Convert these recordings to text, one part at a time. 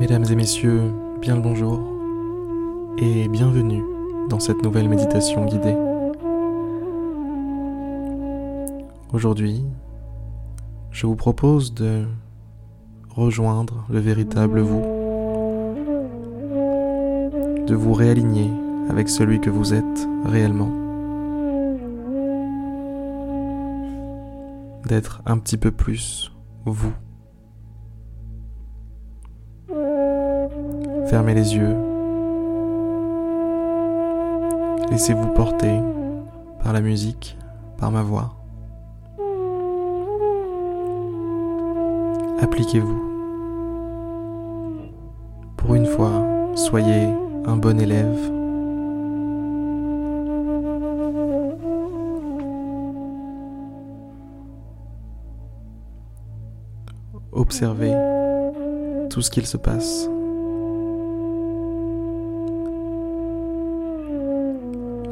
Mesdames et messieurs, bien le bonjour et bienvenue dans cette nouvelle méditation guidée. Aujourd'hui, je vous propose de rejoindre le véritable vous, de vous réaligner avec celui que vous êtes réellement, d'être un petit peu plus vous. Fermez les yeux. Laissez-vous porter par la musique, par ma voix. Appliquez-vous. Pour une fois, soyez un bon élève. Observez tout ce qu'il se passe.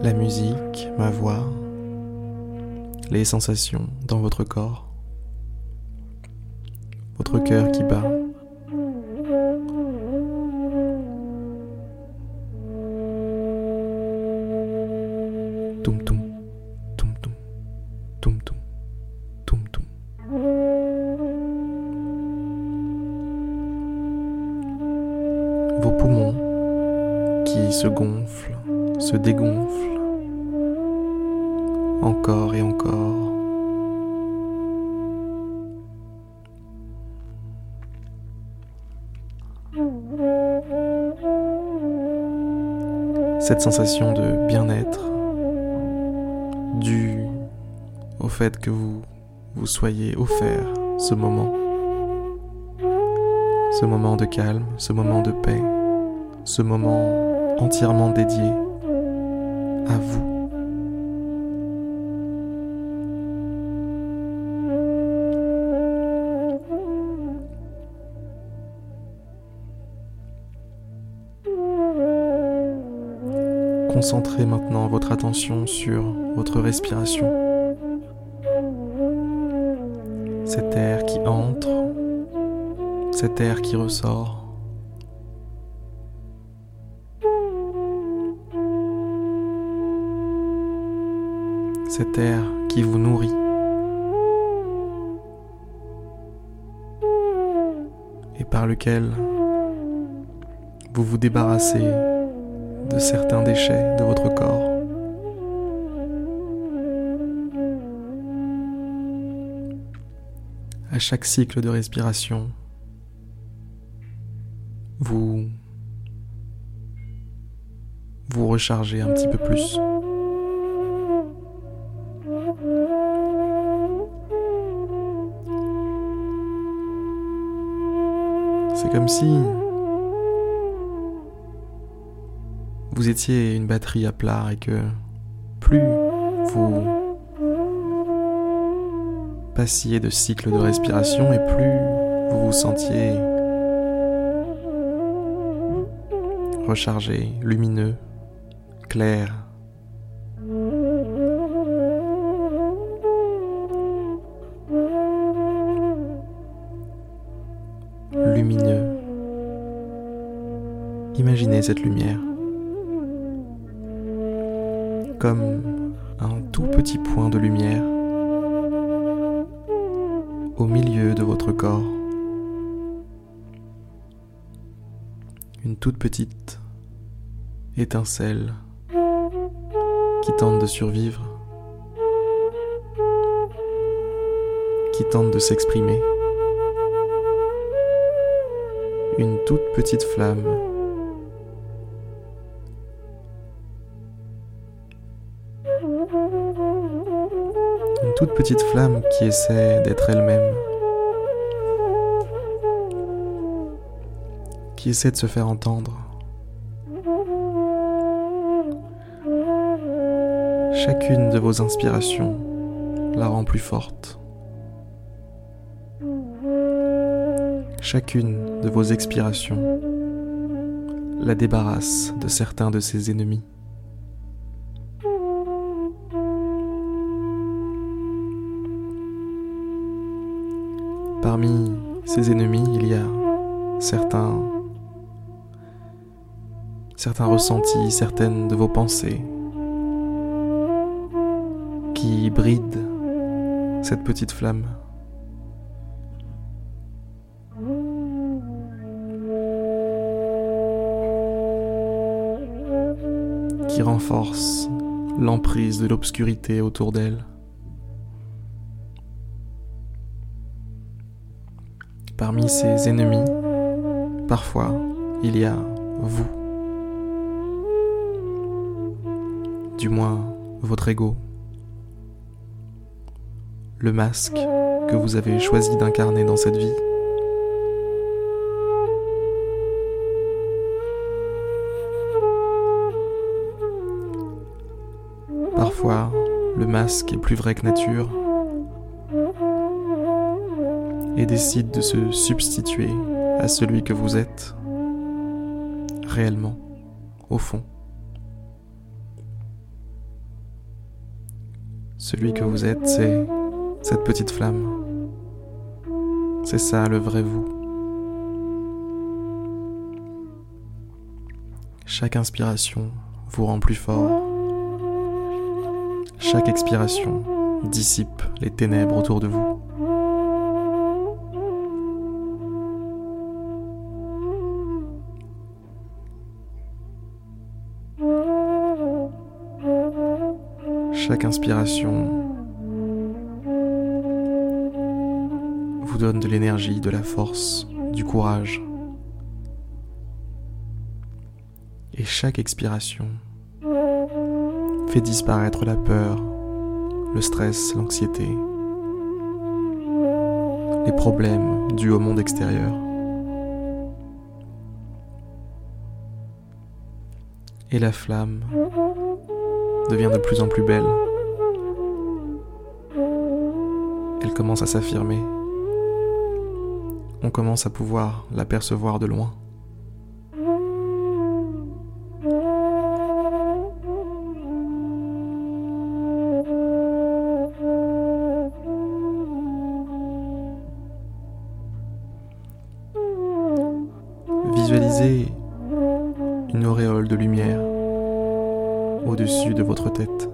La musique, ma voix, les sensations dans votre corps, votre cœur qui bat. Vos poumons qui se gonflent, se dégonflent encore et encore. Cette sensation de bien-être due au fait que vous vous soyez offert ce moment, ce moment de calme, ce moment de paix, ce moment entièrement dédié à vous. Concentrez maintenant votre attention sur votre respiration. Cet air qui entre, cet air qui ressort. Cet air qui vous nourrit. Et par lequel vous vous débarrassez de certains déchets de votre corps. À chaque cycle de respiration, vous vous rechargez un petit peu plus. C'est comme si vous étiez une batterie à plat et que plus vous passiez de cycles de respiration et plus vous vous sentiez rechargé, lumineux, clair. Lumineux. Imaginez cette lumière comme un tout petit point de lumière au milieu de votre corps. Une toute petite étincelle qui tente de survivre, qui tente de s'exprimer. Une toute petite flamme toute petite flamme qui essaie d'être elle-même. Qui essaie de se faire entendre. Chacune de vos inspirations la rend plus forte. Chacune de vos expirations la débarrasse de certains de ses ennemis. Parmi ses ennemis, il y a certains certains ressentis, certaines de vos pensées qui brident cette petite flamme. qui renforce l'emprise de l'obscurité autour d'elle. Parmi ses ennemis, parfois, il y a vous. Du moins, votre ego. Le masque que vous avez choisi d'incarner dans cette vie. Parfois, le masque est plus vrai que nature et décide de se substituer à celui que vous êtes réellement, au fond. Celui que vous êtes, c'est cette petite flamme. C'est ça le vrai vous. Chaque inspiration vous rend plus fort. Chaque expiration dissipe les ténèbres autour de vous. Chaque inspiration vous donne de l'énergie, de la force, du courage. Et chaque expiration fait disparaître la peur, le stress, l'anxiété, les problèmes dus au monde extérieur. Et la flamme devient de plus en plus belle. Elle commence à s'affirmer. On commence à pouvoir l'apercevoir de loin. Visualisez une auréole de lumière au-dessus de votre tête.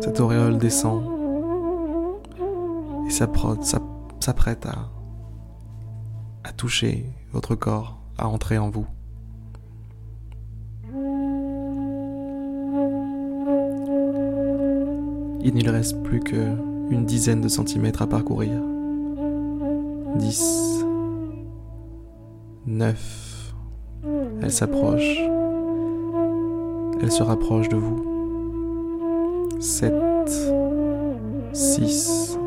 Cette auréole descend et s'apprête à, toucher votre corps, à entrer en vous. Il n'y reste plus qu'une dizaine de centimètres à parcourir. 10, 9. Elle s'approche. Elle se rapproche de vous. 7. 6.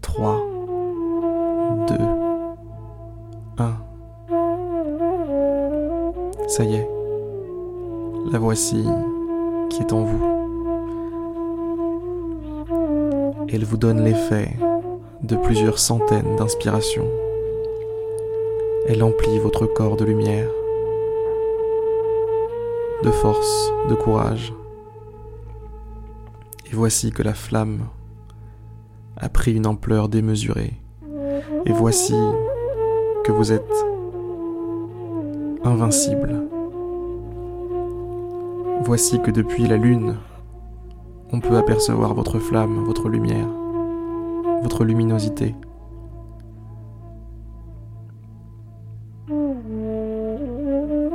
3. 2. 1. Ça y est. La voici qui est en vous. Elle vous donne l'effet de plusieurs centaines d'inspirations. Elle emplit votre corps de lumière, de force, de courage. Et voici que la flamme a pris une ampleur démesurée. Et voici que vous êtes invincible. Voici que depuis la lune, on peut apercevoir votre flamme, votre lumière, votre luminosité.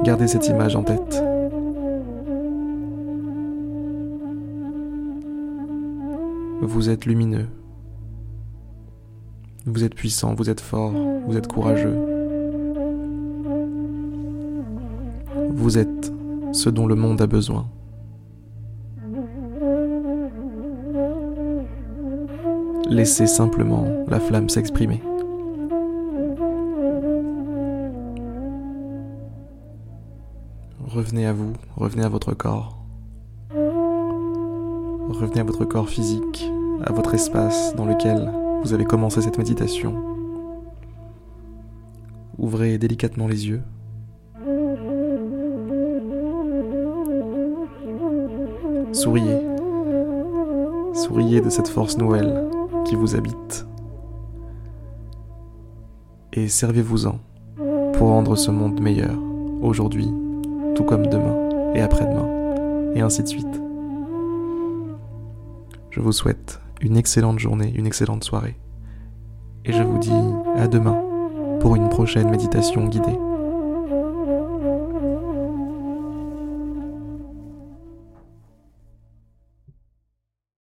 Gardez cette image en tête. Vous êtes lumineux. Vous êtes puissant, vous êtes fort, vous êtes courageux. Vous êtes ce dont le monde a besoin. Laissez simplement la flamme s'exprimer. Revenez à vous, revenez à votre corps. Revenez à votre corps physique, à votre espace dans lequel vous avez commencé cette méditation. Ouvrez délicatement les yeux. Souriez Souriez de cette force nouvelle vous habite. Et servez-vous-en pour rendre ce monde meilleur, aujourd'hui, tout comme demain et après-demain, et ainsi de suite. Je vous souhaite une excellente journée, une excellente soirée. Et je vous dis à demain pour une prochaine méditation guidée.